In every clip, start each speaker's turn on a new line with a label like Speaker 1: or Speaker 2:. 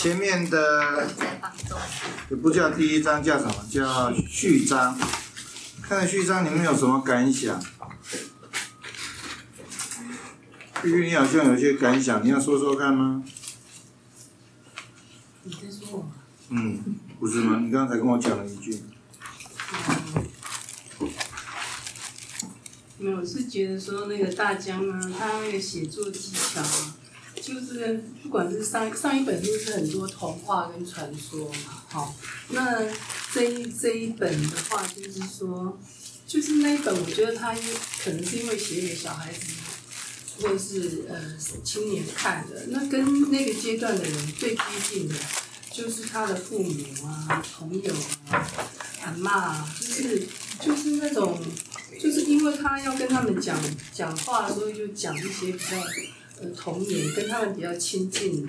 Speaker 1: 前面的。也不叫第一章，叫什么？叫序章。看了序章，你们有什么感想？玉玉，你好像有些感想，你要说说看吗？
Speaker 2: 你在说我吗？
Speaker 1: 嗯，不是吗？你刚才跟我讲了一句。
Speaker 2: 没有，是觉得说那个大江啊，他那个写作技巧啊，就是不管是上上一本就是很多童话跟传说嘛，好，那这一这一本的话就是说，就是那一本我觉得他可能是因为写给小孩子或者是呃青年看的，那跟那个阶段的人最接近的，就是他的父母啊、朋友啊、阿妈啊，就是就是那种。就是因为他要跟他们讲讲话，所以就讲一些比较童年，跟他们比较亲近，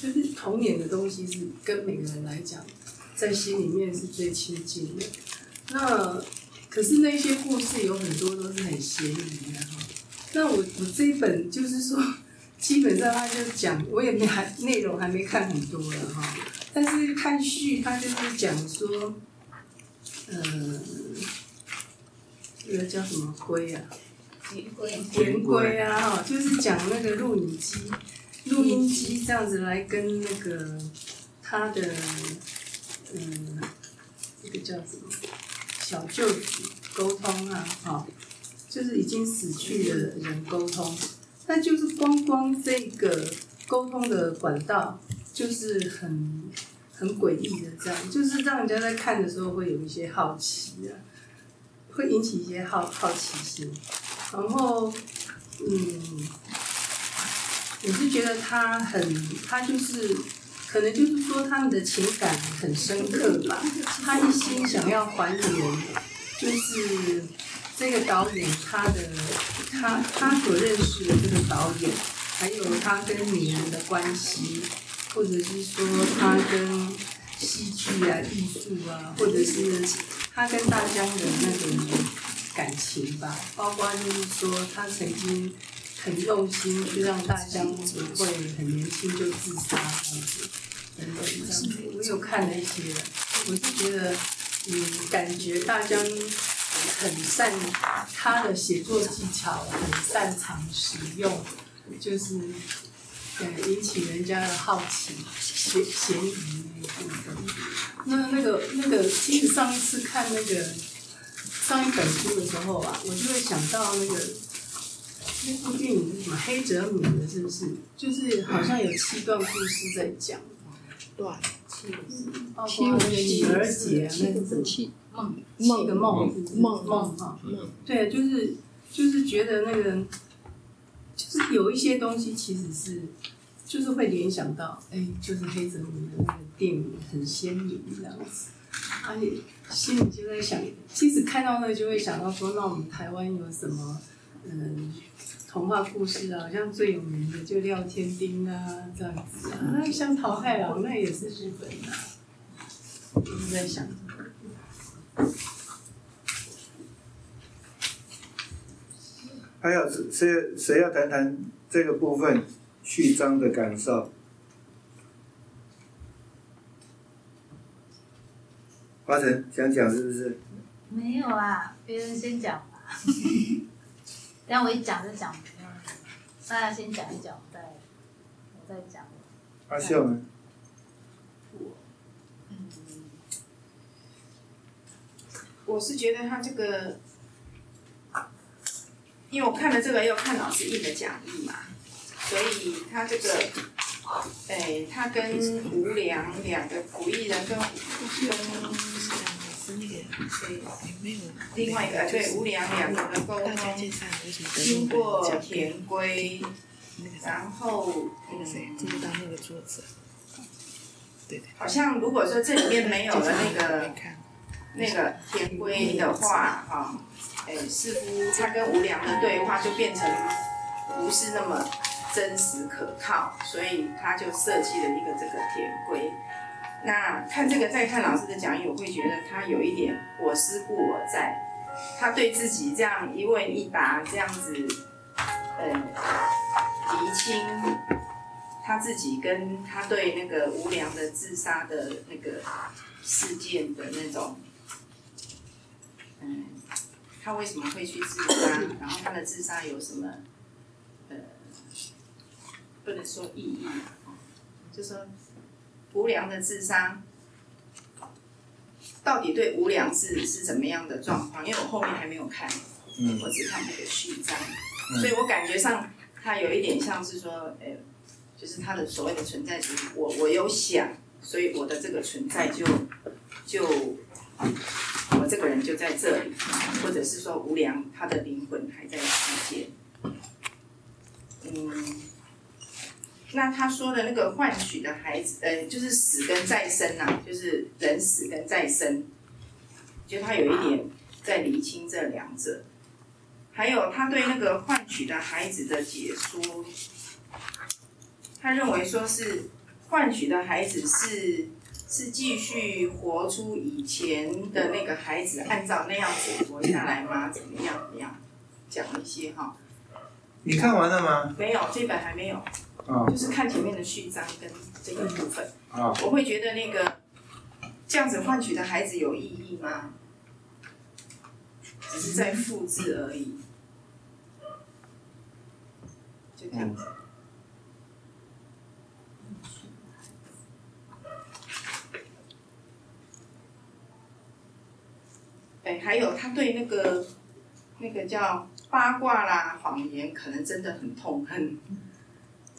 Speaker 2: 就是童年的东西是跟每个人来讲，在心里面是最亲近的。那可是那些故事有很多都是很嫌疑的哈。那我我这一本就是说，基本上他就讲，我也没还内容还没看很多了哈，但是看序他就是讲说，嗯。那个叫什么龟啊？
Speaker 3: 田龟。
Speaker 2: 田龟啊，哈，就是讲那个录影机、录音机这样子来跟那个他的嗯，这个叫什么小舅子沟通啊，哈，就是已经死去的人沟通。那就是光光这个沟通的管道，就是很很诡异的，这样就是让人家在看的时候会有一些好奇啊。会引起一些好好奇心，然后，嗯，我是觉得他很，他就是，可能就是说他们的情感很深刻吧。他一心想要还原，就是这个导演他的，他他所认识的这个导演，还有他跟女人的关系，或者是说他跟戏剧啊、艺术啊，或者是。他跟大江的那种感情吧，包括就是说，他曾经很用心去让大江不会很年轻就自杀这样子，等等这样子。我有看了一些，我是觉得，嗯，感觉大江很善他的写作技巧，很擅长使用，就是呃引起人家的好奇、嫌嫌疑那。那那个那个，其实上一次看那个上一本书的时候啊，我就会想到那个那部电影是什么黑泽明的，是不是？就是好像有七段故事在讲。
Speaker 4: 段。
Speaker 2: 七个女儿节，那个七梦，七个梦，梦梦哈。对，就是就是觉得那个，就是有一些东西其实是。就是会联想到，哎，就是黑泽明的那个电影很鲜明这样子，而且心里就在想，其实看到那就会想到说，那我们台湾有什么嗯童话故事啊？好像最有名的就廖天丁啊这样子啊，那像桃太郎那也是日本的，就是在想。
Speaker 1: 还有谁谁要谈谈这个部分？序章的感受，花城想讲是不是？
Speaker 3: 没有啊，别人先讲吧。但我一讲就讲，大家先讲一讲，再我再讲。
Speaker 1: 阿秀呢？
Speaker 4: 我是觉得他这个，因为我看了这个，又看老师印的讲义嘛。所以他这个，哎，他跟吴良两个古艺人跟跟，对，另外一个对吴良两个的沟通，经过田龟，然后嗯，好像如果说这里面没有了那个那个田龟的话啊，哎，似乎他跟吴良的对话就变成不是那么。真实可靠，所以他就设计了一个这个田龟。那看这个，再看老师的讲义，我会觉得他有一点我思故我在。他对自己这样一问一答，这样子，呃，厘清他自己跟他对那个无良的自杀的那个事件的那种，嗯，他为什么会去自杀？然后他的自杀有什么，不能说意义啊，就说无良的自杀到底对无良是是怎么样的状况？因为我后面还没有看，
Speaker 1: 嗯
Speaker 4: 我只看那个序章，
Speaker 1: 嗯
Speaker 4: 所以我感觉上它有一点像是说，呃，就是它的所谓的存在主义，我我有想，所以我的这个存在就就我这个人就在这里，或者是说无良他的灵魂还在世界，嗯。那他说的那个换取的孩子，呃，就是死跟再生呐、就是人死跟再生，就他有一点在厘清这两者。还有他对那个换取的孩子的解说，他认为说是换取的孩子是是继续活出以前的那个孩子，按照那样子活下来吗？怎么样？怎么样？讲一些哈，
Speaker 1: 你看完了吗？
Speaker 4: 没有这本还没有，
Speaker 1: 啊
Speaker 4: 就是看前面的序章跟这个部分，
Speaker 1: 啊，
Speaker 4: 我会觉得那个这样子换取的孩子有意义吗？只是在复制而已，就这样子。哎，还有他对那个那个叫八卦啦、谎言，可能真的很痛恨。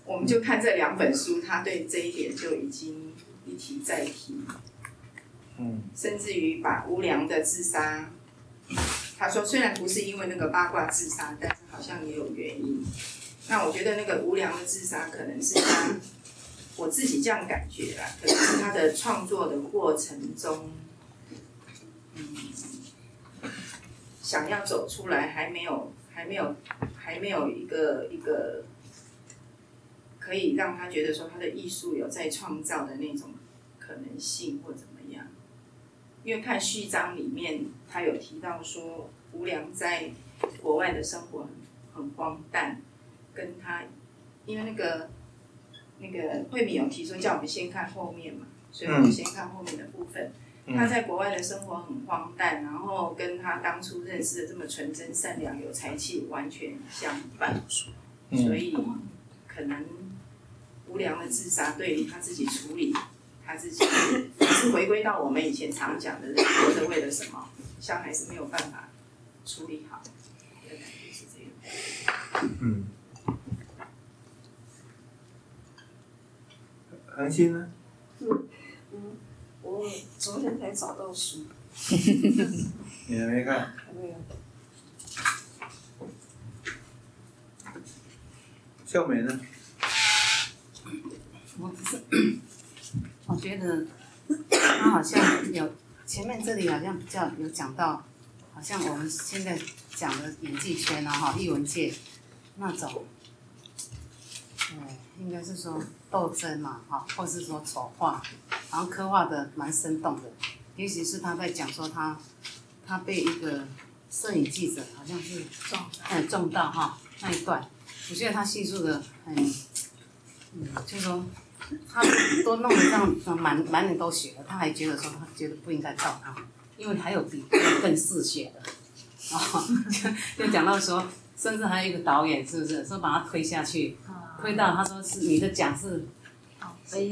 Speaker 4: 我们就看这两本书，他对这一点就已经一提再提，
Speaker 1: 嗯
Speaker 4: 甚至于把无良的自杀，他说虽然不是因为那个八卦自杀，但是好像也有原因。那我觉得那个无良的自杀可能是他，我自己这样感觉啦，可能是他的创作的过程中，嗯，想要走出来，还没有，还没有，还没有一个一个可以让他觉得说他的艺术有在创造的那种可能性或怎么样。因为看序章里面，他有提到说吴良在国外的生活很很荒诞，跟他因为那个那个慧敏有提出叫我们先看后面嘛，所以我们先看后面的部分。他在国外的生活很荒诞，然后跟他当初认识的这么纯真、善良、有才气完全相反，所
Speaker 1: 嗯
Speaker 4: 以可能无良的自杀对于他自己处理他自己，是回归到我们以前常讲的人活着为了什么，像还是没有办法处理好，我的感觉是这样。
Speaker 1: 嗯。恒星呢？
Speaker 2: 我昨天才找到书，
Speaker 1: 你还没看？
Speaker 2: 还没有。
Speaker 1: 秀美呢？
Speaker 5: 我只是，我觉得他好像有前面这里好像比较有讲到，好像我们现在讲的演技圈啊哈，艺文界那种，呃，应该是说斗争嘛哈，或是说丑化，然后刻画的蛮生动的，尤其是他在讲说他他被一个摄影记者好像是撞，哎撞到哈那一段，我觉得他叙述的很，嗯，就说。他都弄得这样，满满脸都血了，他还觉得说他觉得不应该告他，因为还有比这个更嗜血的，哦，就就讲到说，甚至还有一个导演是不是说把他推下去，推到他说是你的奖是，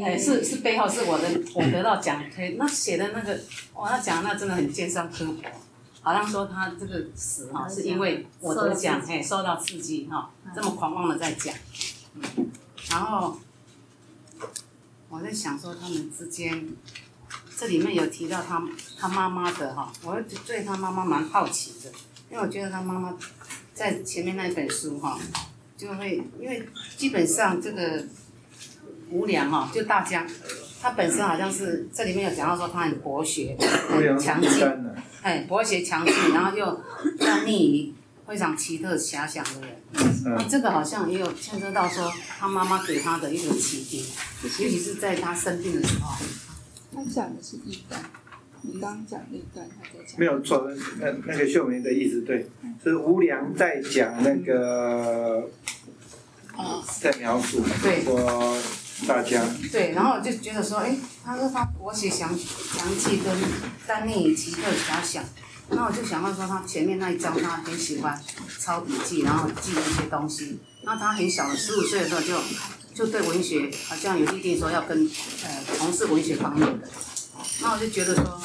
Speaker 5: 哎是是背后是我的我得到奖推，那写的那个哇那讲那真的很尖酸刻薄，好像说他这个死哈是因为我得奖哎受到刺激哈，这么狂妄的在讲，嗯，然后。我在想说他们之间，这里面有提到他他妈妈的哈，我对他妈妈蛮好奇的，因为我觉得他妈妈在前面那本书哈，就会因为基本上这个无良哈，就大家，他本身好像是这里面有讲到说他很博学，很强劲，哎，博学强劲，然后又要逆于非常奇特遐想的人。那这个好像也有牵涉到说他妈妈给他的一种启迪，尤其是在他生病的时候。
Speaker 6: 他讲的是一段，你刚刚讲那段他在讲。
Speaker 1: 没有错，那那个秀梅的意思对，是吴良在讲那个，在描述说大家。
Speaker 5: 对，然后我就觉得说，哎，他说他我写详详记跟丹尼奇特遐想，那我就想到说他前面那一章他很喜欢抄笔记，然后记一些东西。那他很小的十五岁的时候就就对文学好像有立定说要跟呃从事文学方面的，那我就觉得说，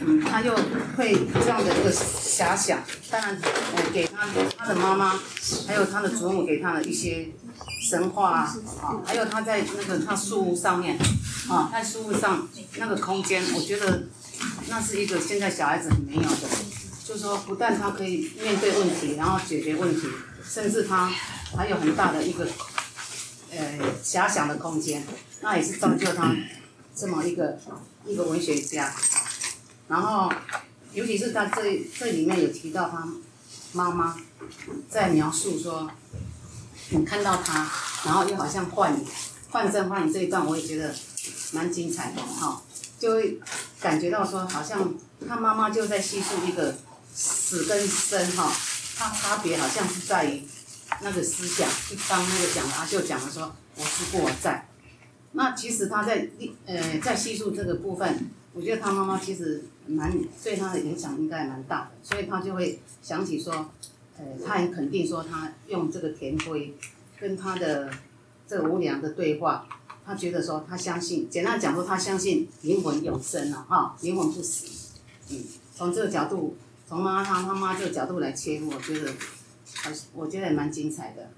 Speaker 5: 嗯，他又会这样的一个遐想，当然呃给他他的妈妈还有他的祖母给他的一些神话啊，啊，还有他在那个他书屋上面啊，在书屋上那个空间，我觉得那是一个现在小孩子没有的，就是说不但他可以面对问题，然后解决问题，甚至他还有很大的一个呃遐想的空间，那也是造就他这么一个一个文学家。然后，尤其是他这这里面有提到他妈妈在描述说，你看到他，然后又好像幻影，幻真幻影这一段，我也觉得蛮精彩的哈、就会感觉到说，好像他妈妈就在叙述一个死跟生哈、它差别好像是在于那个思想，一当那个讲的阿秀讲了说我思故我在，那其实他在呃在叙述这个部分，我觉得他妈妈其实蛮对他的影响应该蛮大的，所以他就会想起说，呃，他很肯定说他用这个田龟跟他的这个无良的对话，他觉得说他相信，简单讲说他相信灵魂永生了哈，灵魂不死，嗯，从这个角度，从妈他妈妈这个角度来切入，我觉得，还是我觉得也蛮精彩的。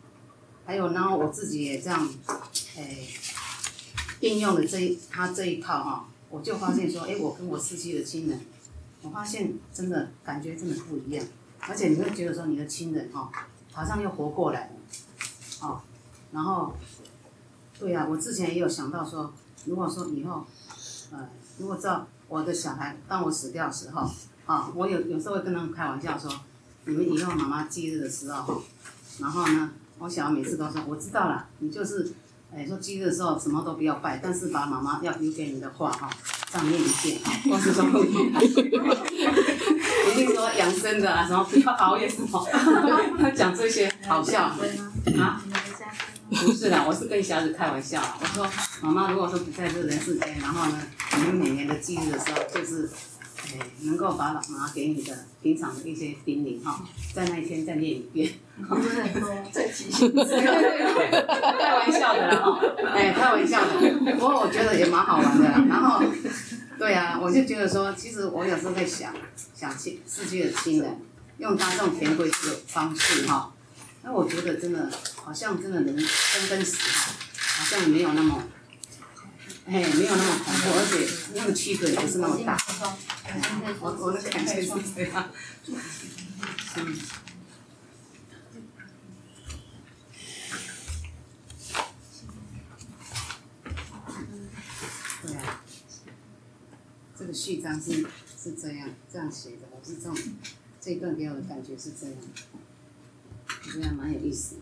Speaker 5: 还有，然后我自己也这样，诶、应用了这一他这一套哈，我就发现说，哎、我跟我逝去的亲人，我发现真的感觉真的不一样，而且你会觉得说你的亲人哈，好像又活过来了，哦，然后，对呀、我之前也有想到说，如果说以后，呃，如果照我的小孩，当我死掉的时候，啊，我有有时候会跟他们开玩笑说，你们以后妈妈忌日的时候，然后呢，我小孩每次都说，我知道了，你就是，哎，说忌日的时候什么都不要拜，但是把妈妈要留给你的话哈，上面一遍，或是说，一定说养生的啊，什么不要熬夜什么，他 讲这些好笑啊。不是啦，我是跟小孩子开玩笑啦。我说，妈妈如果说不在这人世间，然后呢，你们每年的忌日的时候，就是，哎，能够把妈妈给你的平常的一些叮咛哈，在那一天再念一遍。
Speaker 6: 再提醒
Speaker 5: 开玩笑的啦哈，哎，开玩笑的。不过我觉得也蛮好玩的啦。然后，对啊，我就觉得说，其实我有时候在想，想亲逝去的亲人，用他这种填规这个方式哈，那我觉得真的好像真的人生跟死哈，好像没有那么，哎，没有那么恐怖，而且那个区隔也不是那么大。我我的感觉是这样。嗯。对啊，这个序章是是这样这样写的，我是这种这一段给我的感觉是这样，觉得还蛮有意思的。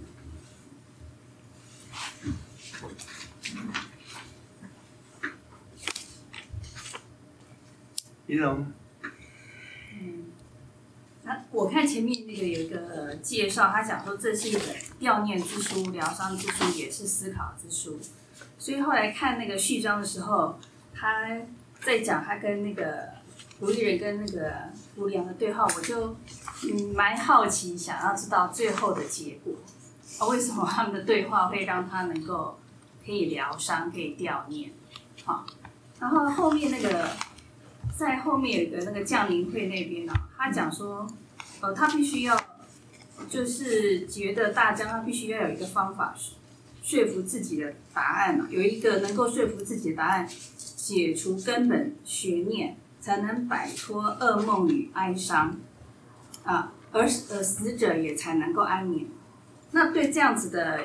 Speaker 1: 仪容，
Speaker 7: 那我看前面那个有一个呃介绍，他讲说这是一本悼念之书、疗伤之书，也是思考之书。所以后来看那个序章的时候，他在讲他跟那个卢丽人跟那个卢良的对话，我就嗯蛮好奇，想要知道最后的结果。啊，为什么他们的对话会让他能够可以疗伤、可以掉念？好，然后后面那个在后面有一个那个降临会那边呢、他讲说，呃，他必须要，就是觉得大家他必须要有一个方法说服自己的答案嘛，有一个能够说服自己的答案，解除根本悬念，才能摆脱噩梦与哀伤，啊，而呃死者也才能够安眠。那对这样子的，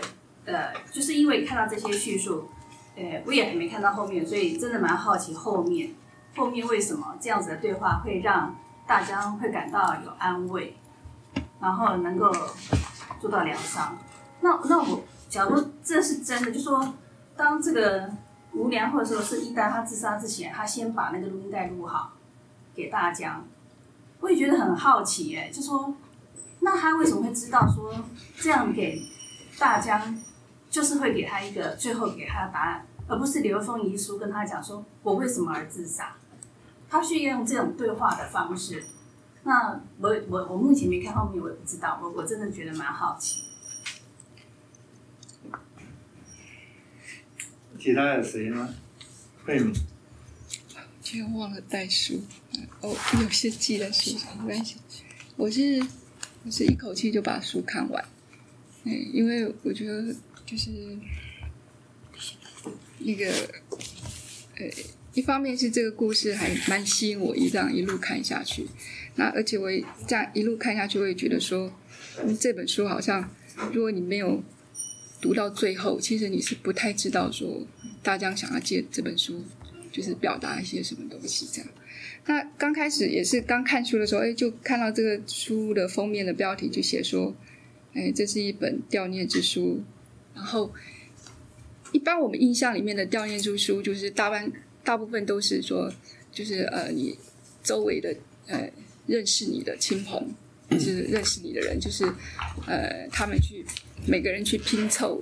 Speaker 7: 呃，就是因为看到这些叙述，呃，我也还没看到后面，所以真的蛮好奇后面。后面为什么这样子的对话会让大家会感到有安慰，然后能够做到疗伤？那那我假如这是真的，就说当这个无良或者说是一丹他自杀之前，他先把那个录音带录好给大家，我也觉得很好奇哎，就说那他为什么会知道说这样给大家，就是会给他一个最后给他的答案？而不是留一封遗书跟他讲说我为什么而自杀。他需要用这种对话的方式。那我我我目前没看后面，我也不知道。我我真的觉得蛮好奇。
Speaker 1: 其他有谁吗？慧敏，
Speaker 6: 居然忘了带书，哦，有些记在书上，没关系。我是我是一口气就把书看完，嗯，因为我觉得就是那个，呃，一方面是这个故事还蛮吸引我，一这样一路看下去。那而且我这样一路看下去，我也觉得说，这本书好像，如果你没有读到最后，其实你是不太知道说大江想要借这本书就是表达一些什么东西这样。那刚开始也是刚看书的时候，哎，就看到这个书的封面的标题就写说，哎，这是一本悼念之书。然后，一般我们印象里面的悼念之书，就是大半大部分都是说，就是呃，你周围的呃认识你的亲朋，就是认识你的人，就是呃，他们去每个人去拼凑，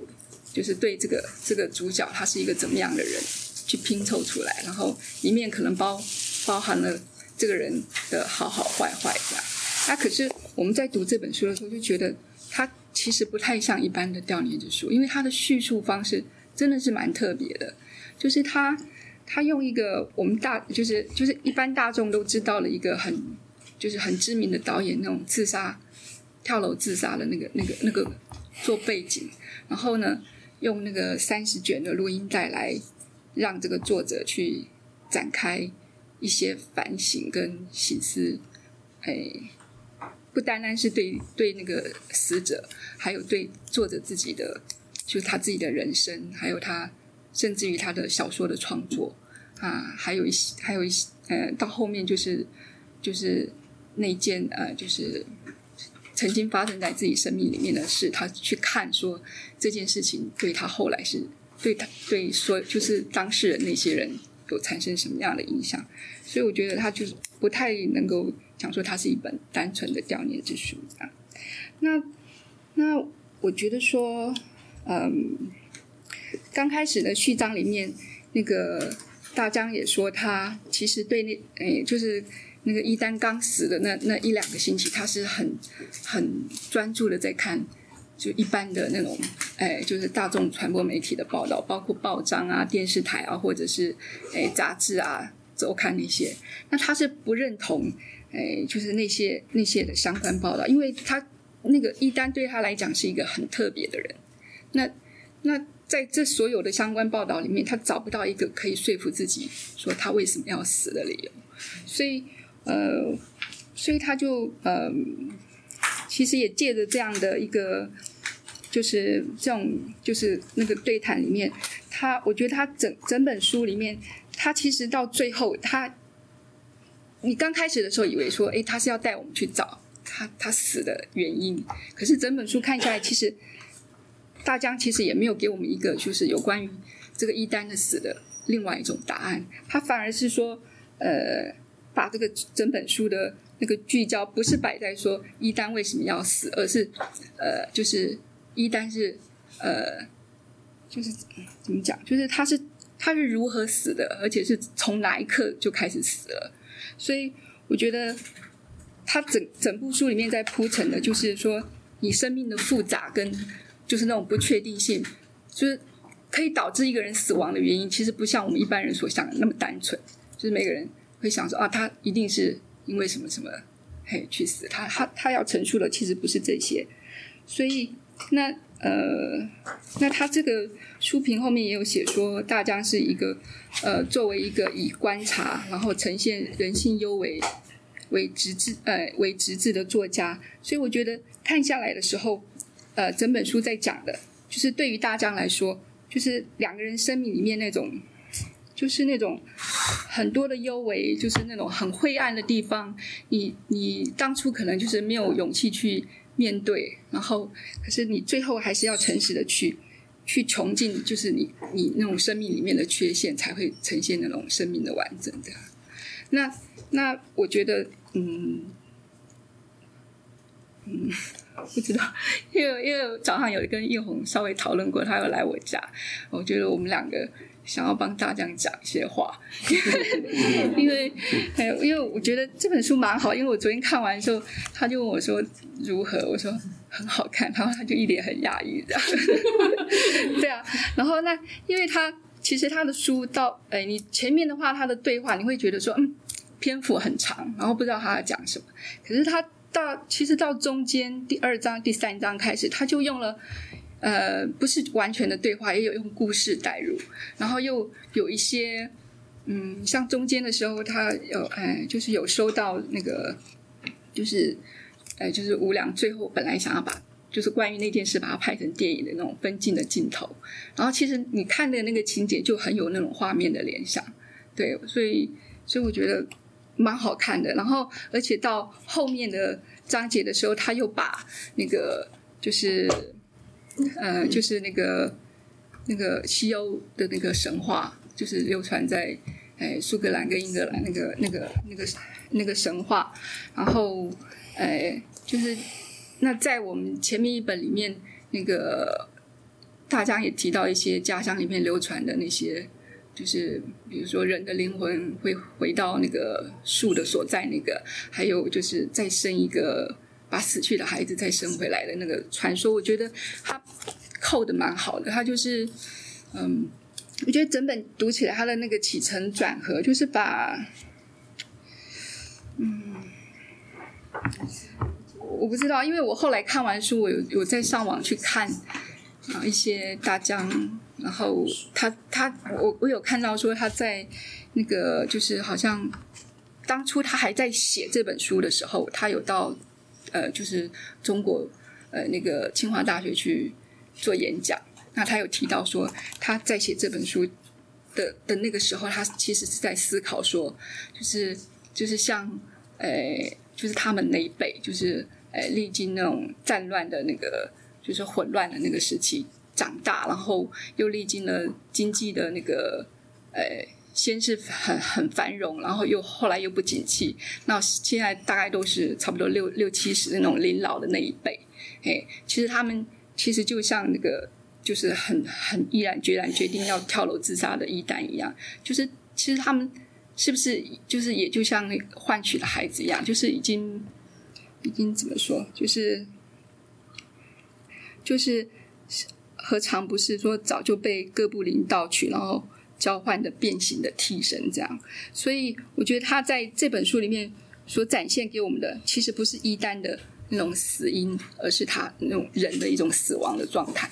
Speaker 6: 就是对这个这个主角他是一个怎么样的人，去拼凑出来，然后里面可能包包含了这个人的好好坏坏这样。那可是我们在读这本书的时候，就觉得它其实不太像一般的悼念之书，因为它的叙述方式真的是蛮特别的，就是它它用一个我们大就是就是一般大众都知道了一个很就是很知名的导演那种自杀跳楼自杀的那个那个那个做背景，然后呢用那个三十卷的录音带来让这个作者去展开一些反省跟醒思，哎，不单单是对对那个死者，还有对作者自己的，就是他自己的人生，还有他甚至于他的小说的创作。啊，还有一些还有一些呃，到后面就是就是那件呃，就是曾经发生在自己生命里面的事，他去看说这件事情对他后来是对他对所就是当事人那些人有产生什么样的影响，所以我觉得他就是不太能够讲说它是一本单纯的悼念之书啊。那那我觉得说，嗯，刚开始的序章里面，那个大江也说他其实对那诶，就是那个一丹刚死的那那一两个星期，他是很很专注的在看，就一般的那种，哎，就是大众传播媒体的报道，包括报章啊、电视台啊，或者是哎杂志啊、周刊那些。那他是不认同，哎，就是那些那些的相关报道，因为他那个一丹对他来讲是一个很特别的人。那那在这所有的相关报道里面，他找不到一个可以说服自己说他为什么要死的理由，所以呃，所以他就呃，其实也借着这样的一个，就是这种就是那个对谈里面，他我觉得他整整本书里面，他其实到最后，他你刚开始的时候以为说，诶，他是要带我们去找他他死的原因，可是整本书看下来，其实。大江其实也没有给我们一个就是有关于这个一丹的死的另外一种答案，他反而是说，呃，把这个整本书的那个聚焦不是摆在说一丹为什么要死，而是呃，就是一丹是呃，就是怎么讲，就是他是他是如何死的，而且是从哪一刻就开始死了，所以我觉得他整整部书里面在铺陈的就是说你生命的复杂跟。就是那种不确定性，就是可以导致一个人死亡的原因，其实不像我们一般人所想的那么单纯。就是每个人会想说啊，他一定是因为什么什么嘿去死。他他他要陈述的其实不是这些。所以那呃，那他这个书评后面也有写说，大江是一个呃，作为一个以观察然后呈现人性优为为直至呃为直至的作家。所以我觉得看下来的时候。呃，整本书在讲的，就是对于大江来说，就是两个人生命里面那种，就是那种很多的幽微，就是那种很灰暗的地方。你你当初可能就是没有勇气去面对，然后可是你最后还是要诚实的去去穷尽，就是你你那种生命里面的缺陷，才会呈现那种生命的完整的。那那我觉得，嗯嗯。不知道，因为因为早上有跟叶红稍微讨论过，他有来我家，我觉得我们两个想要帮大将讲一些话，因为还有因为我觉得这本书蛮好，因为我昨天看完的时候，他就问我说如何，我说很好看，然后他就一脸很讶异这样，对啊，然后那因为他其实他的书到哎，你前面的话他的对话你会觉得说嗯篇幅很长，然后不知道他在讲什么，可是他到其实到中间第二章第三章开始，他就用了。呃，不是完全的对话，也有用故事带入，然后又有一些，嗯，像中间的时候，他有，哎，就是有收到那个，就是，哎，就是吴良最后本来想要把，就是关于那件事把它拍成电影的那种分镜的镜头，然后其实你看的那个情节就很有那种画面的联想，对，所以，所以我觉得蛮好看的，然后而且到后面的章节的时候，他又把那个就是。呃，就是那个那个西欧的那个神话，就是流传在哎苏格兰跟英格兰那个那个那个那个神话，然后哎就是那在我们前面一本里面，那个大家也提到一些家乡里面流传的那些，就是比如说人的灵魂会回到那个树的所在，那个还有就是再生一个。把死去的孩子再生回来的那个传说，我觉得他扣的蛮好的。他就是，嗯，我觉得整本读起来，他的那个起承转合，就是把，嗯，我不知道，因为我后来看完书，我有有在上网去看啊一些大江，然后他他我我有看到说他在那个就是好像当初他还在写这本书的时候，他有到。呃，就是中国呃那个清华大学去做演讲，那他有提到说他在写这本书的的那个时候，他其实是在思考说，就是就是像呃就是他们那一辈，就是呃历经那种战乱的那个就是混乱的那个时期长大，然后又历经了经济的那个呃。先是很很繁荣，然后又后来又不景气，那现在大概都是差不多六六七十那种临老的那一辈，哎，其实他们其实就像那个就是很很毅然决然决定要跳楼自杀的一旦一样，就是其实他们是不是就是也就像换取的孩子一样，就是已经已经怎么说，就是就是何尝不是说早就被哥布林盗取，然后。交换的变形的替身，这样，所以我觉得他在这本书里面所展现给我们的，其实不是一单的那种死因，而是他那种人的一种死亡的状态。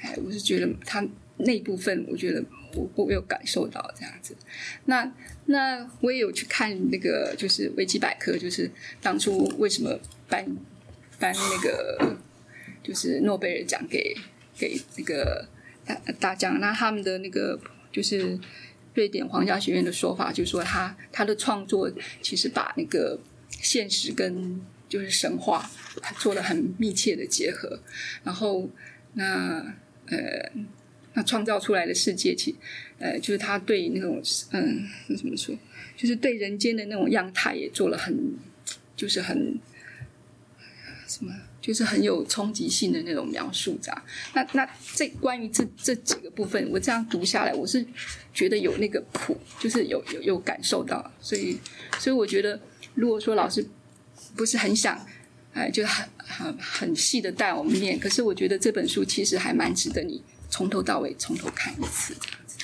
Speaker 6: 哎，我是觉得他那部分，我觉得我我有感受到这样子。那那我也有去看那个，就是维基百科，就是当初为什么颁颁那个就是诺贝尔奖给给那个。大大将，那他们的那个就是瑞典皇家学院的说法，就是说他他的创作其实把那个现实跟就是神话做了很密切的结合，然后那呃那创造出来的世界，其呃就是他对那种嗯怎么说，就是对人间的那种样态也做了很就是很什么。就是很有冲击性的那种描述，这样。那那这关于这这几个部分，我这样读下来，我是觉得有那个谱，就是有有有感受到。所以所以我觉得，如果说老师不是很想，哎，就很很很细的带我们念，可是我觉得这本书其实还蛮值得你从头到尾从头看一次这样子。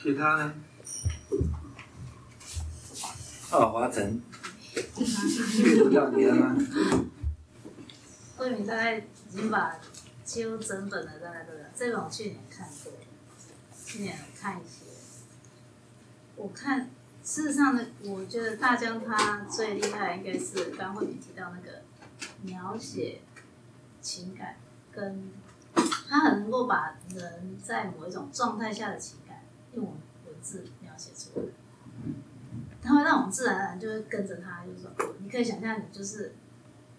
Speaker 1: 其他呢？哦，华晨。阅读到你了？
Speaker 3: 慧敏大概已经把几乎整本的大概都了。这本我去年看过，去年看一些。我看，事实上呢，我觉得大江他最厉害应该是刚慧敏提到那个描写情感，跟他很能够把人在某一种状态下的情感用文字描写出来。他会让我们自然而然就会跟着他，就是说，你可以想象，你就是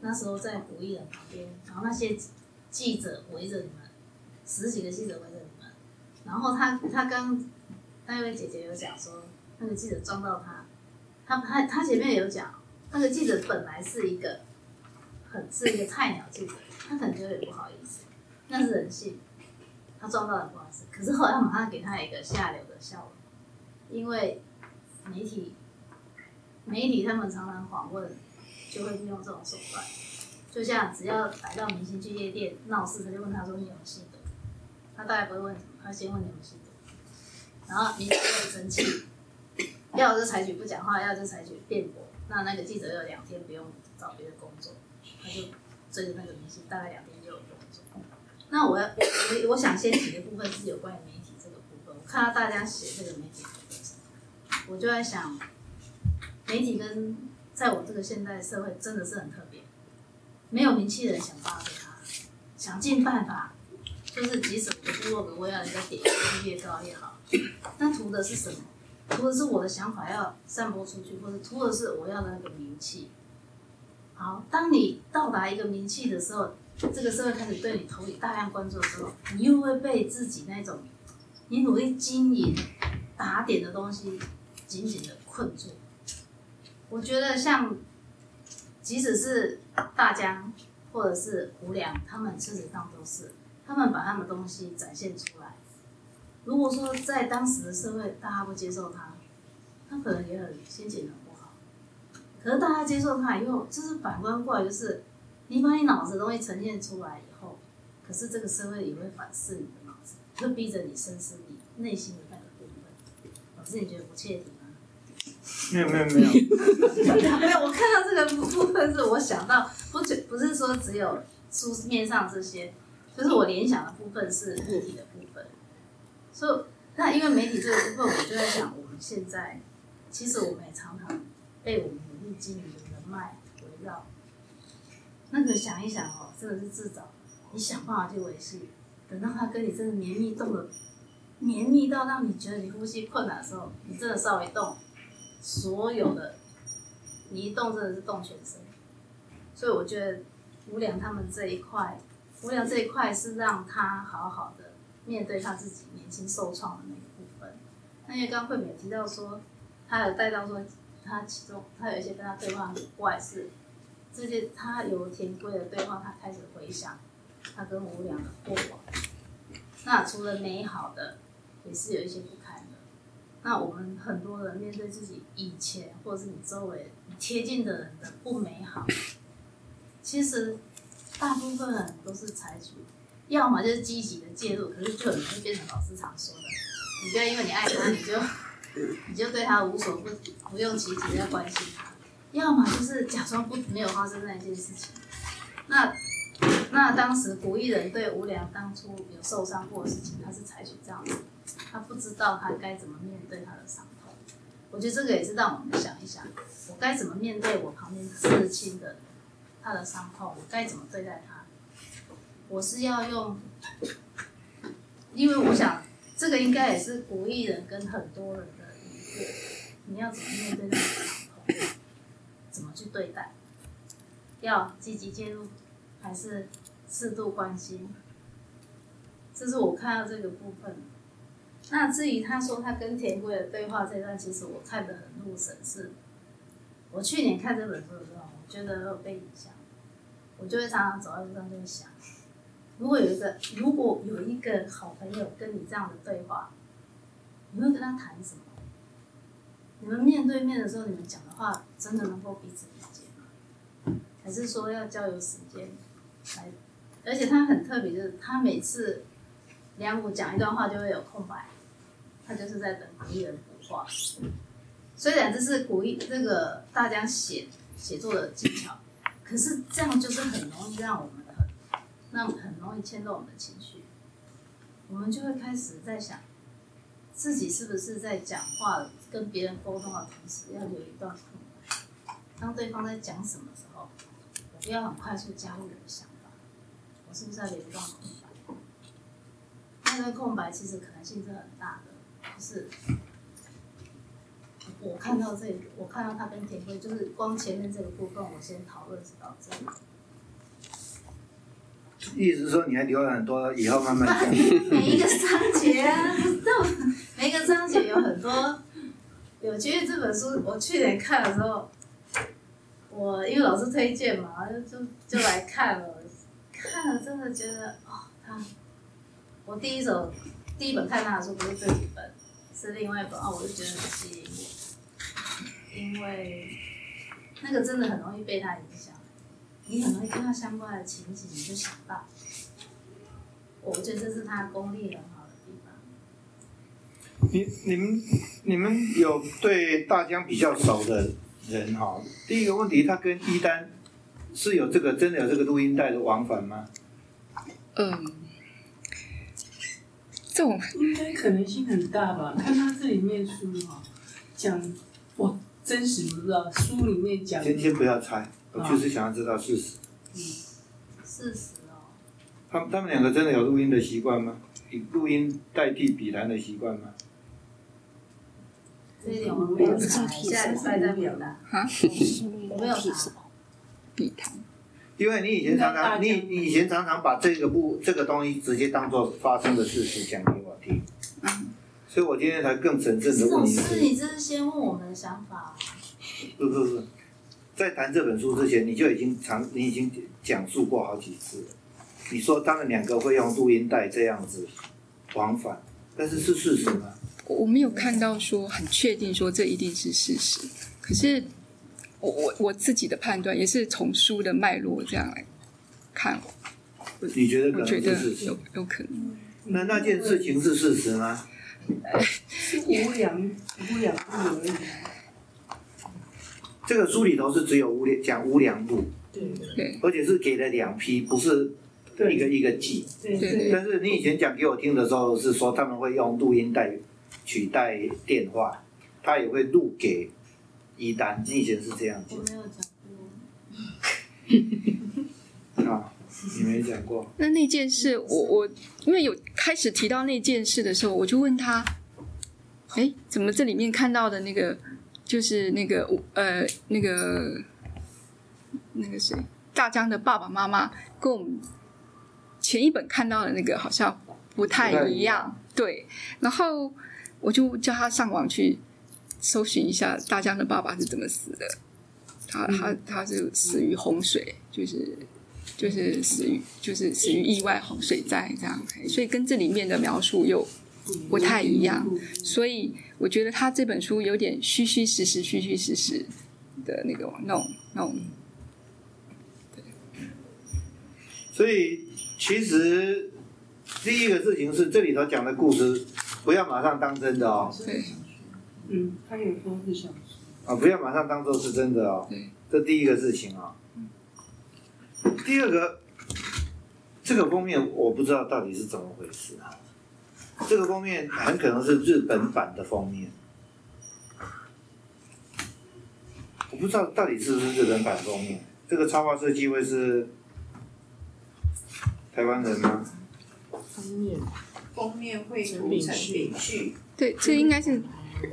Speaker 3: 那时候在胡艺人旁边，然后那些记者围着你们，十几个记者围着你们，然后他他刚那位姐姐有讲说，那个记者撞到他，他他他前面有讲，那个记者本来是一个很是一个菜鸟记者，他可能觉得有点不好意思，那是人性，他撞到了不好意思。可是后来马上给他一个下流的笑容，因为媒体媒体他们常常访问，就会利用这种手段。就像只要来到明星去夜店闹事，他就问他说你有没有吸毒，他大概不会问什么，他先问你有没有吸毒，然后明星就很生气，要就采取不讲话，要就采取辩驳。那那个记者有两天不用找别的工作，他就追着那个明星，大概两天就有工作。那我要我我我想先提的部分是有关于媒体这个部分。我看到大家写这个媒体的时候，我就在想，媒体跟在我这个现代社会真的是很特别，没有名气的人想扒着他，想尽办法，就是即使我的部落格我要人家点击越高越好，但图的是什么？图的是我的想法要散播出去，或者图的是我要的那个名气。好，当你到达一个名气的时候，这个社会开始对你投以大量关注的时候，你又会被自己那种你努力经营、打点的东西紧紧的困住。我觉得像，即使是大江或者是胡良，他们事实上都是，他们把他们东西展现出来。如果说在当时的社会大家不接受他，他可能也很心情很不好。可是大家接受他以后，就是反观过来，就是你把你脑子的东西呈现出来以后，可是这个社会也会反噬你的脑子，会逼着你深思你内心的那个部分。老师，你觉得不切题？
Speaker 1: 没有没有没有，
Speaker 3: 没有，我看到这个部分是我想到，不只不是说只有书面上这些，就是我联想的部分是物体的部分。所以，那因为媒体这个部分，我就在想，我们现在其实我们也常常被我们努力经营的人脉围绕。那个想一想哦，真的是自找，你想办法去维系，等到他跟你真的绵密动了，绵密到让你觉得你呼吸困难的时候，你真的稍微动，所有的你一动真的是动全身。所以我觉得吴良他们这一块，吴良这一块是让他好好的面对他自己年轻受创的那个部分。那因为刚刚慧美提到说，他有带到说，他其中他有一些跟他对话很怪是，这些他有田龟的对话，他开始回想他跟吴良的过往。那除了美好的，也是有一些。那我们很多人面对自己以前或者是你周围你贴近的人的不美好，其实大部分人都是采取，要么就是积极的介入，可是就很容易变成老师常说的，你不要因为你爱他，你就你就对他无所不不用其极的关心他，要么就是假装不没有发生那件事情。那那当时古艺人对吴良当初有受伤过的事情，他是采取这样子，他不知道他该怎么面对他的伤痛。我觉得这个也是让我们想一想，我该怎么面对我旁边至亲的他的伤痛，我该怎么对待他？我是要用，因为我想这个应该也是古艺人跟很多人的疑惑，你要怎么面对那个伤痛？怎么去对待？要积极介入，还是适度关心？这是我看到这个部分。那至于他说他跟田龟的对话这段，其实我看得很入神，是我去年看这本书的时候，我觉得有被影响，我就会常常走在路上就会想，如果有一个如果有一个好朋友跟你这样的对话，你会跟他谈什么？你们面对面的时候，你们讲的话真的能够彼此理解吗？还是说要交由时间来？而且他很特别，就是他每次梁武讲一段话就会有空白，他就是在等古艺人补话。虽然这是古艺这个大家写写作的技巧，可是这样就是很容易让我们很让很容易牵动我们的情绪，我们就会开始在想，自己是不是在讲话跟别人沟通的同时，要留一段空白。当对方在讲什么时候，我不要很快速加入我的想法，我是不是要留一段空白？那个空白其实可能性是很大的，是我看到这个，我看到他跟田辉，就是光前面这个部分，我先讨论是到这里。
Speaker 1: 意思是说你还留了很多，以后慢慢讲。
Speaker 3: 每一个章节啊，这每一个章节有很多有趣。这本书我去年看的时候，我因为老师推荐嘛，就就就来看了，看了真的觉得哦，他，我第一首第一本看他的书不是这几本，是另外一本啊，我就觉得很吸引我，因为那个真的很容易被他影响，你很容易看到相关的情景，你就想到，我觉得这是他功力很好的地方。
Speaker 1: 你你们你们有对大江比较熟的人哈？第一个问题，他跟一丹是有这个真的有这个录音带的往返吗？
Speaker 6: 嗯，这种
Speaker 2: 应该可能性很大吧？看他这里面书哈，讲我真实不知道，书里面讲
Speaker 1: 先先不要猜，我就是想要知道事实。
Speaker 3: 嗯事实哦，
Speaker 1: 他们他们两个真的有录音的习惯吗？以录音代替笔谈的习惯吗？
Speaker 3: 这一点我没有查，下礼拜再表达。
Speaker 6: 啊，
Speaker 3: 我没有 查。
Speaker 6: 笔谈，
Speaker 1: 因为你以前常常你你以前常常把这个不这个东西直接当做发生的事实讲给我听，
Speaker 6: 嗯，
Speaker 1: 所以我今天才更神圣
Speaker 3: 这
Speaker 1: 的问你
Speaker 3: 种事
Speaker 1: 是，
Speaker 3: 你这是先问我们的想法，
Speaker 1: 不不不，在谈这本书之前，你就已经常你已经讲述过好几次了。你说他们两个会用录音带这样子往返，但是是事实吗？
Speaker 6: 我没有看到说很确定说这一定是事实，可是我我我自己的判断也是从书的脉络这样来看，
Speaker 1: 你觉得可能
Speaker 6: 我觉得
Speaker 1: 是事实
Speaker 6: 有？有可能。
Speaker 1: 那那件事情是事实吗？
Speaker 2: 是无良无良路而已。
Speaker 1: 这个书里头是只有无良讲无良路，
Speaker 2: 对
Speaker 6: 对
Speaker 1: 而且是给了两批，不是一个一个记。
Speaker 2: 对
Speaker 6: 对
Speaker 1: 但是你以前讲给我听的时候是说他们会用录音带取代电话，他也会录给一单。你以前是这样
Speaker 3: 我
Speaker 1: 讲
Speaker 3: 没有讲过。
Speaker 1: 啊？你没讲过。
Speaker 6: 那那件事，我我因为有开始提到那件事的时候，我就问他，哎，怎么这里面看到的那个就是那个呃那个那个谁大江的爸爸妈妈跟我们前一本看到的那个好像不太一样，对，然后我就叫他上网去搜寻一下大江的爸爸是怎么死的，他他他是死于洪水，就是。就是死于就是死于意外洪水灾这样，所以跟这里面的描述又不太一样。所以我觉得他这本书有点虚虚实实、虚虚实实的那个那种那种。
Speaker 1: 所以其实第一个事情是这里头讲的故事，不要马上当真的哦，
Speaker 6: 对
Speaker 2: 嗯，他有说是小说。
Speaker 1: 啊，不要马上当做是真的哦。
Speaker 6: 对，
Speaker 1: 这第一个事情啊、第二个，这个封面我不知道到底是怎么回事啊。这个封面很可能是日本版的封面，我不知道到底是不是日本版封面。这个插画设计会是台湾人吗？
Speaker 4: 封面绘图陈炳旭，
Speaker 6: 对，这应该是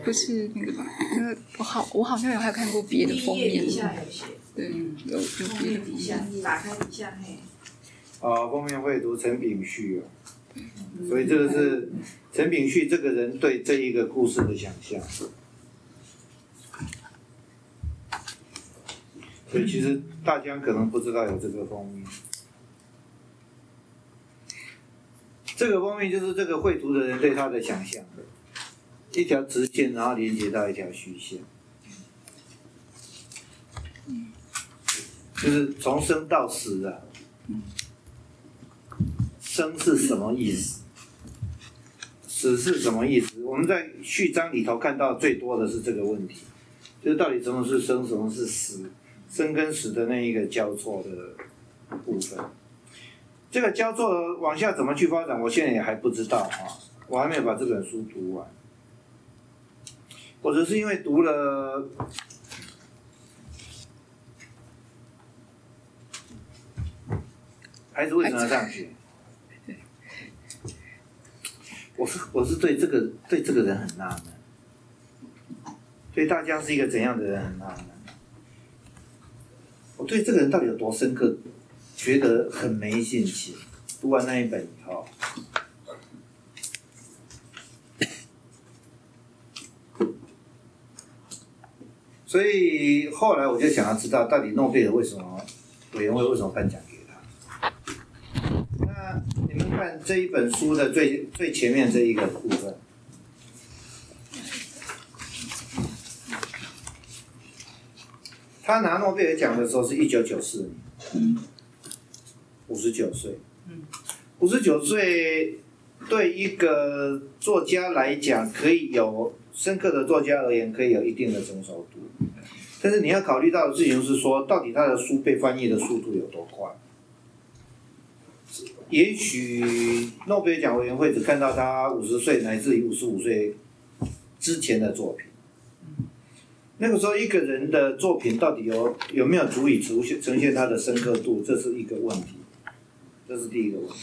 Speaker 6: 不是那个吧？那个我好，我好像有还有看过别的封面对，有有
Speaker 4: 封
Speaker 6: 别的
Speaker 4: 面底下打开一下嘿，
Speaker 1: 啊，封面绘图陈炳旭哦，所以这个是陈炳旭这个人对这一个故事的想象。所以其实大家可能不知道有这个封面。这个封面就是这个绘图的人对他的想象，一条直线，然后连接到一条虚线，就是从生到死啊。生是什么意思？死是什么意思？我们在序章里头看到最多的是这个问题，就是到底什么是生，什么是死，生跟死的那一个交错的部分。这个交错往下怎么去发展，我现在也还不知道啊，我还没有把这本书读完，或者是因为读了。孩子为什么要上学？我是我是对这个对这个人很纳闷，对大家是一个怎样的人很纳闷。我对这个人到底有多深刻，觉得很没兴趣。读完那一本以后，所以后来我就想要知道，到底诺贝尔为什么委员会为什么颁奖给他？那你们看这一本书的最最前面这一个部分。他拿诺贝尔奖的时候是一九九四年，五十九岁。五十九岁对一个作家来讲，可以有深刻的作家而言，可以有一定的成熟度。但是你要考虑到的事情是说，到底他的书被翻译的速度有多快？也许诺贝尔奖委员会只看到他五十岁乃至于五十五岁之前的作品。那个时候，一个人的作品到底有有没有足以呈现呈现他的深刻度，这是一个问题，这是第一个问题。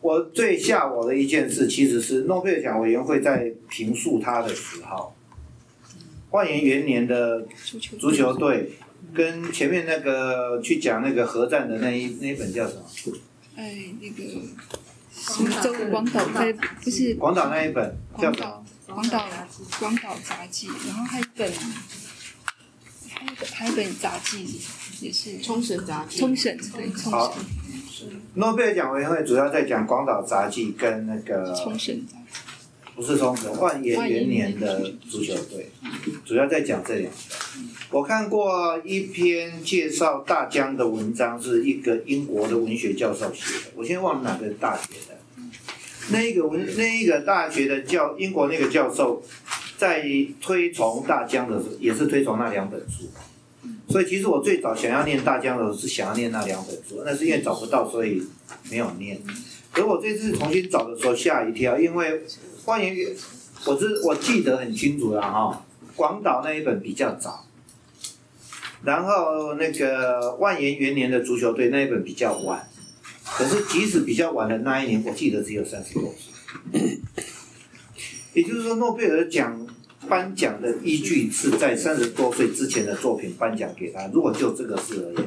Speaker 1: 我最吓我的一件事，其实是诺贝尔奖委员会在评述他的时候，万元元年的足球队，跟前面那个去讲那个核战的那一那一本叫什么？
Speaker 6: 哎，那个什么周广岛在不是
Speaker 1: 广岛那一本叫
Speaker 6: 广
Speaker 1: 什么？
Speaker 6: 岛广岛广岛杂技，然后还有一本还有一本还有一本杂技也是
Speaker 5: 冲绳杂技，
Speaker 6: 冲绳对冲
Speaker 1: 好
Speaker 6: 绳
Speaker 1: 诺贝尔奖委员会主要在讲广岛杂技跟那个
Speaker 6: 冲绳
Speaker 1: 不是冲绳万元元年的足球队，主要在讲这两个。我看过一篇介绍大江的文章，是一个英国的文学教授写的，我现在忘了哪个大学的。那一个文那一个大学的教英国那个教授，在推崇大江的时候，也是推崇那两本书。所以其实我最早想要念大江的时候，是想要念那两本书，那是因为找不到，所以没有念。可我这次重新找的时候吓一跳，因为欢迎我是我记得很清楚了哈，广岛那一本比较早，然后那个万元元年的足球队那一本比较晚，可是即使比较晚的那一年，我记得只有三十多，也就是说诺贝尔奖颁奖的依据是在三十多岁之前的作品颁奖给他，如果就这个事而言，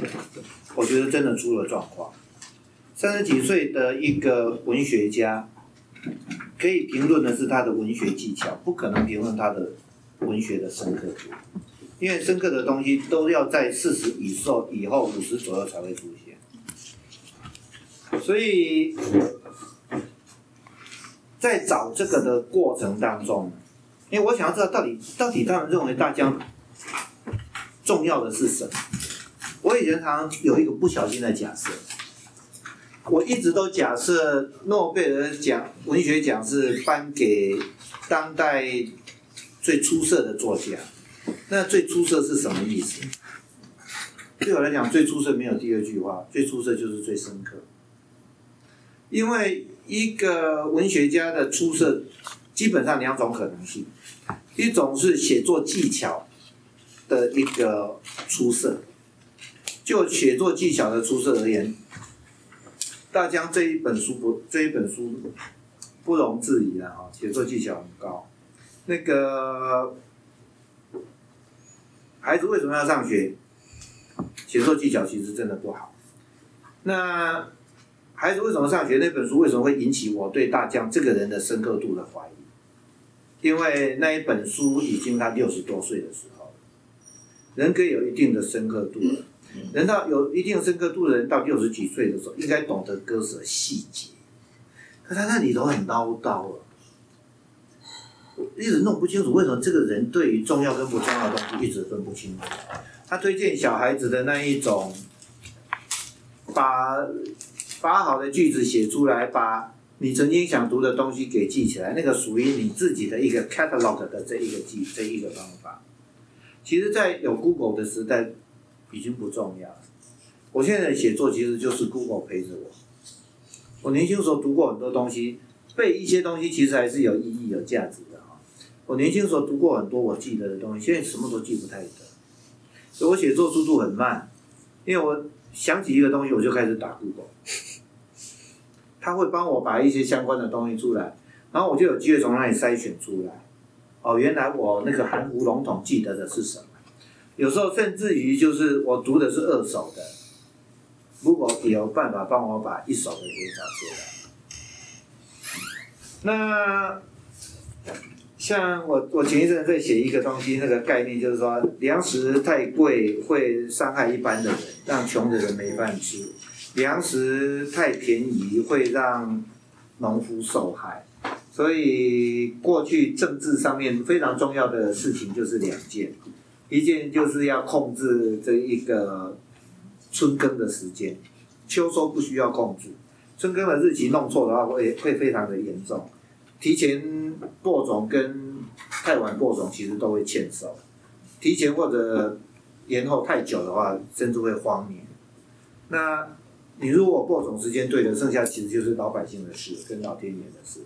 Speaker 1: 我觉得真的出了状况。三十几岁的一个文学家，可以评论的是他的文学技巧，不可能评论他的文学的深刻度，因为深刻的东西都要在四十以后、以后五十左右才会出现。所以，在找这个的过程当中，因为我想要知道到底到底他们认为大江重要的是什么。我以前常常有一个不小心的假设。我一直都假设诺贝尔奖文学奖是颁给当代最出色的作家。那最出色是什么意思？对我来讲，最出色没有第二句话，最出色就是最深刻。因为一个文学家的出色，基本上两种可能性：一种是写作技巧的一个出色，就写作技巧的出色而言。大江这一本书不，这一本书不容置疑了哈，写作技巧很高。那个孩子为什么要上学？写作技巧其实真的不好。那孩子为什么上学？那本书为什么会引起我对大江这个人的深刻度的怀疑？因为那一本书已经他六十多岁的时候，人可以有一定的深刻度了。人到有一定深刻度的人，到六十几岁的时候，应该懂得割舍细节。可他那里头很唠叨了，我一直弄不清楚为什么这个人对于重要跟不重要的东西一直分不清楚。他推荐小孩子的那一种，把把好的句子写出来，把你曾经想读的东西给记起来，那个属于你自己的一个 catalog 的这一个记这一个方法。其实，在有 Google 的时代。已经不重要了。我现在的写作其实就是 Google 陪着我。我年轻时候读过很多东西，背一些东西其实还是有意义、有价值的哈。我年轻时候读过很多我记得的东西，现在什么都记不太得。所以我写作速度很慢，因为我想起一个东西我就开始打 Google，他会帮我把一些相关的东西出来，然后我就有机会从那里筛选出来。哦，原来我那个含糊笼统记得的是什么？有时候甚至于就是我读的是二手的，如果有办法帮我把一手的给找出来，那像我我前一阵在写一个东西，那个概念就是说粮食太贵会伤害一般的人，让穷的人没饭吃。粮食太便宜会让农夫受害，所以过去政治上面非常重要的事情就是两件，一件就是要控制这一个春耕的时间，秋收不需要控制，春耕的日期弄错的话会会非常的严重，提前播种跟太晚播种其实都会欠收，提前或者延后太久的话，甚至会荒年。那你如果播种时间对了，剩下其实就是老百姓的事，跟老天爷的事。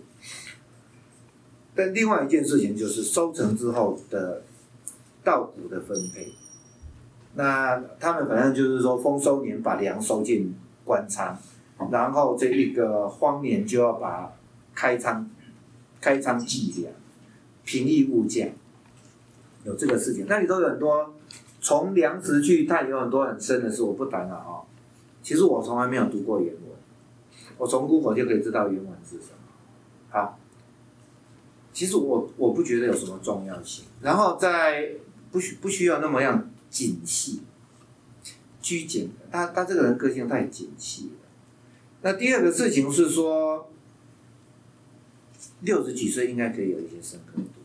Speaker 1: 但另外一件事情就是收成之后的稻谷的分配。那他们反正就是说，丰收年把粮收进官仓，然后这一个荒年就要把开仓开仓计粮，平抑物价，有这个事情。那里头有很多从粮食去探有很多很深的事，我不谈了啊、其实我从来没有读过原文，我从古火就可以知道原文是什么。好，其实我我不觉得有什么重要性，然后在不需不需要那么样谨细、拘谨，他他这个人个性太谨细了。那第二个事情是说，六十几岁应该可以有一些深刻度。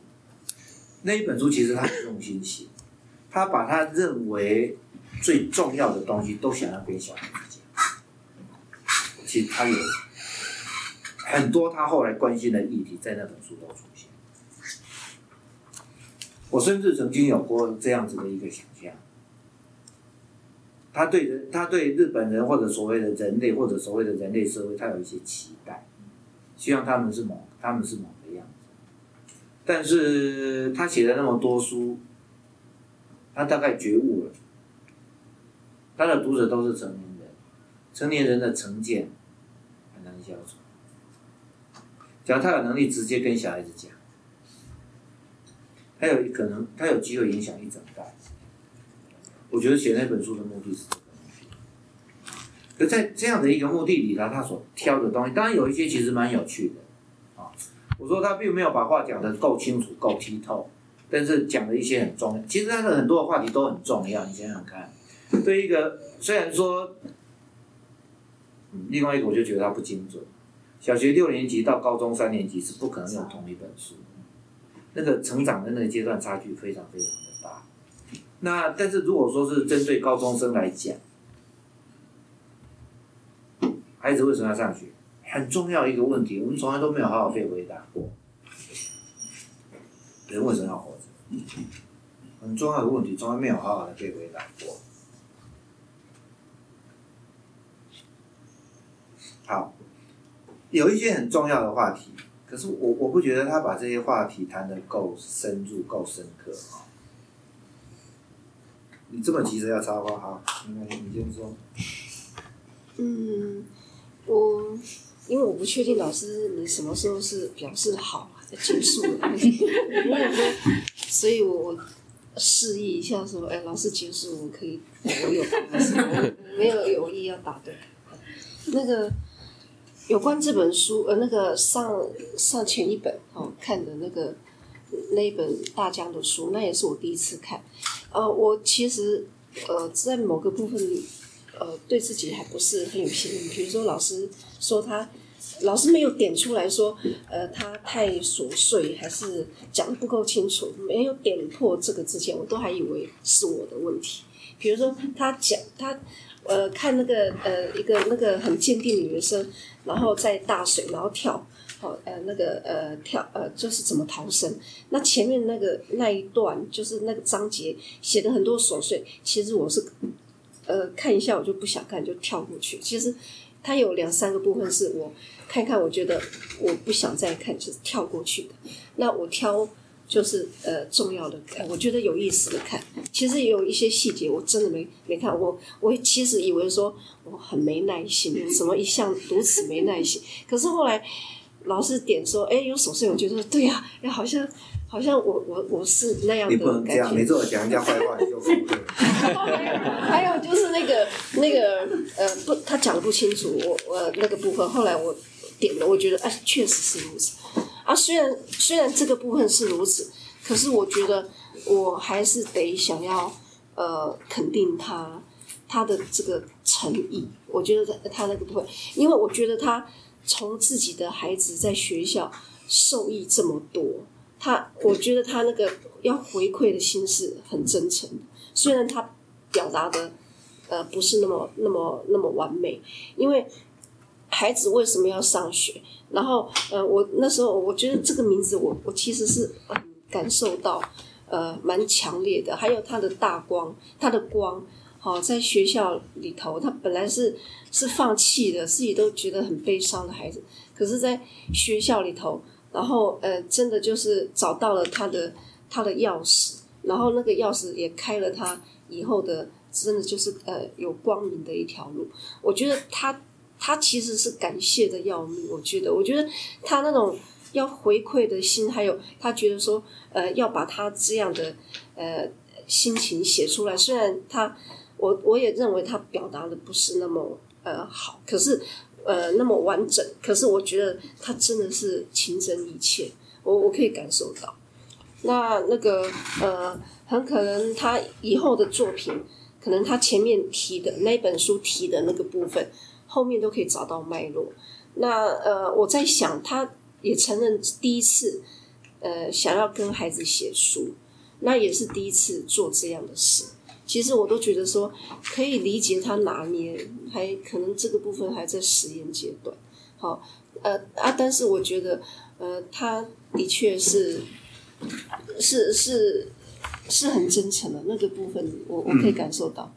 Speaker 1: 那一本书其实他很用心写，他把他认为最重要的东西都想要给小孩子。其实他有很多他后来关心的议题在那本书都出现。我甚至曾经有过这样子的一个想象，他对人，他对日本人或者所谓的人类或者所谓的人类社会，他有一些期待，希望他们是某他们是某个样子。但是他写了那么多书，他大概觉悟了，他的读者都是成年人，成年人的成见很难消除。假如他有能力直接跟小孩子讲，他有可能，他有机会影响一整代。我觉得写那本书的目的是这个。可在这样的一个目的里头，他所挑的东西，当然有一些其实蛮有趣的啊。我说他并没有把话讲得够清楚、够剔透，但是讲了一些很重要。其实他的很多话题都很重要，你想想看，对一个虽然说，另外一个我就觉得他不精准。小学六年级到高中三年级是不可能用同一本书，那个成长的那个阶段差距非常非常的大。那但是如果说是针对高中生来讲，孩子为什么要上学？很重要一个问题，我们从来都没有好好被回答过。人为什么要活着？很重要的问题，从来没有好好的被回答过。好，有一些很重要的话题，可是我我不觉得他把这些话题谈得够深入、够深刻啊。你这么急着要插话哈，你你先说。
Speaker 8: 嗯，我因为我不确定老师你什么时候是表示好，结束了，所以我我示意一下说，哎，老师结束，我可以，我有发誓，我没有有意要打断。那个有关这本书，呃，那个上上前一本哦看的那个那一本大江的书，那也是我第一次看。呃，我其实呃在某个部分呃对自己还不是很有信心，比如说老师说他。老师没有点出来说，呃，他太琐碎，还是讲的不够清楚，没有点破这个之前，我都还以为是我的问题。比如说他讲他，呃，看那个呃一个那个很坚定的女生，然后在大水，然后跳，好呃那个呃跳呃就是怎么逃生。那前面那个那一段就是那个章节写的很多琐碎，其实我是呃看一下我就不想看，就跳过去。其实它有两三个部分是我看看，我觉得我不想再看，就是跳过去的。那我挑就是呃重要的，看我觉得有意思的看。其实也有一些细节我真的没没看，我我其实以为说我很没耐心，什么一向如此没耐心？可是后来老师点说，哎，有琐碎，我觉得对呀、哎，好像好像我我我是那样
Speaker 1: 你不
Speaker 8: 的感
Speaker 1: 能这样，每
Speaker 8: 觉。
Speaker 1: 没错讲人家坏话你就负责。
Speaker 8: 还有就是那个那个呃不，他讲的不清楚，我我那个部分，后来我点了，我觉得哎，确实是如此。啊，虽然虽然这个部分是如此，可是我觉得我还是得想要呃肯定他他的这个诚意。我觉得他他那个部分，因为我觉得他从自己的孩子在学校受益这么多，他我觉得他那个要回馈的心是很真诚的，虽然他表达的呃不是那么那么那么完美，因为孩子为什么要上学？然后呃，我那时候我觉得这个名字我我其实是很感受到呃蛮强烈的，还有他的大光，他的光。好，在学校里头，他本来是是放弃的，自己都觉得很悲伤的孩子，可是，在学校里头，然后呃，真的就是找到了他的他的钥匙，然后那个钥匙也开了他以后的，真的就是呃有光明的一条路。我觉得他他其实是感谢的要命，我觉得，我觉得他那种要回馈的心，还有他觉得说呃要把他这样的呃心情写出来，虽然他。我我也认为他表达的不是那么呃好，可是呃那么完整。可是我觉得他真的是情真意切，我我可以感受到。那那个呃，很可能他以后的作品，可能他前面提的那本书提的那个部分，后面都可以找到脉络。那呃，我在想，他也承认第一次呃想要跟孩子写书，那也是第一次做这样的事。其实我都觉得说可以理解他拿捏，还可能这个部分还在实验阶段。好，呃啊，但是我觉得，呃，他的确是是是是很真诚的那个部分，我我可以感受到。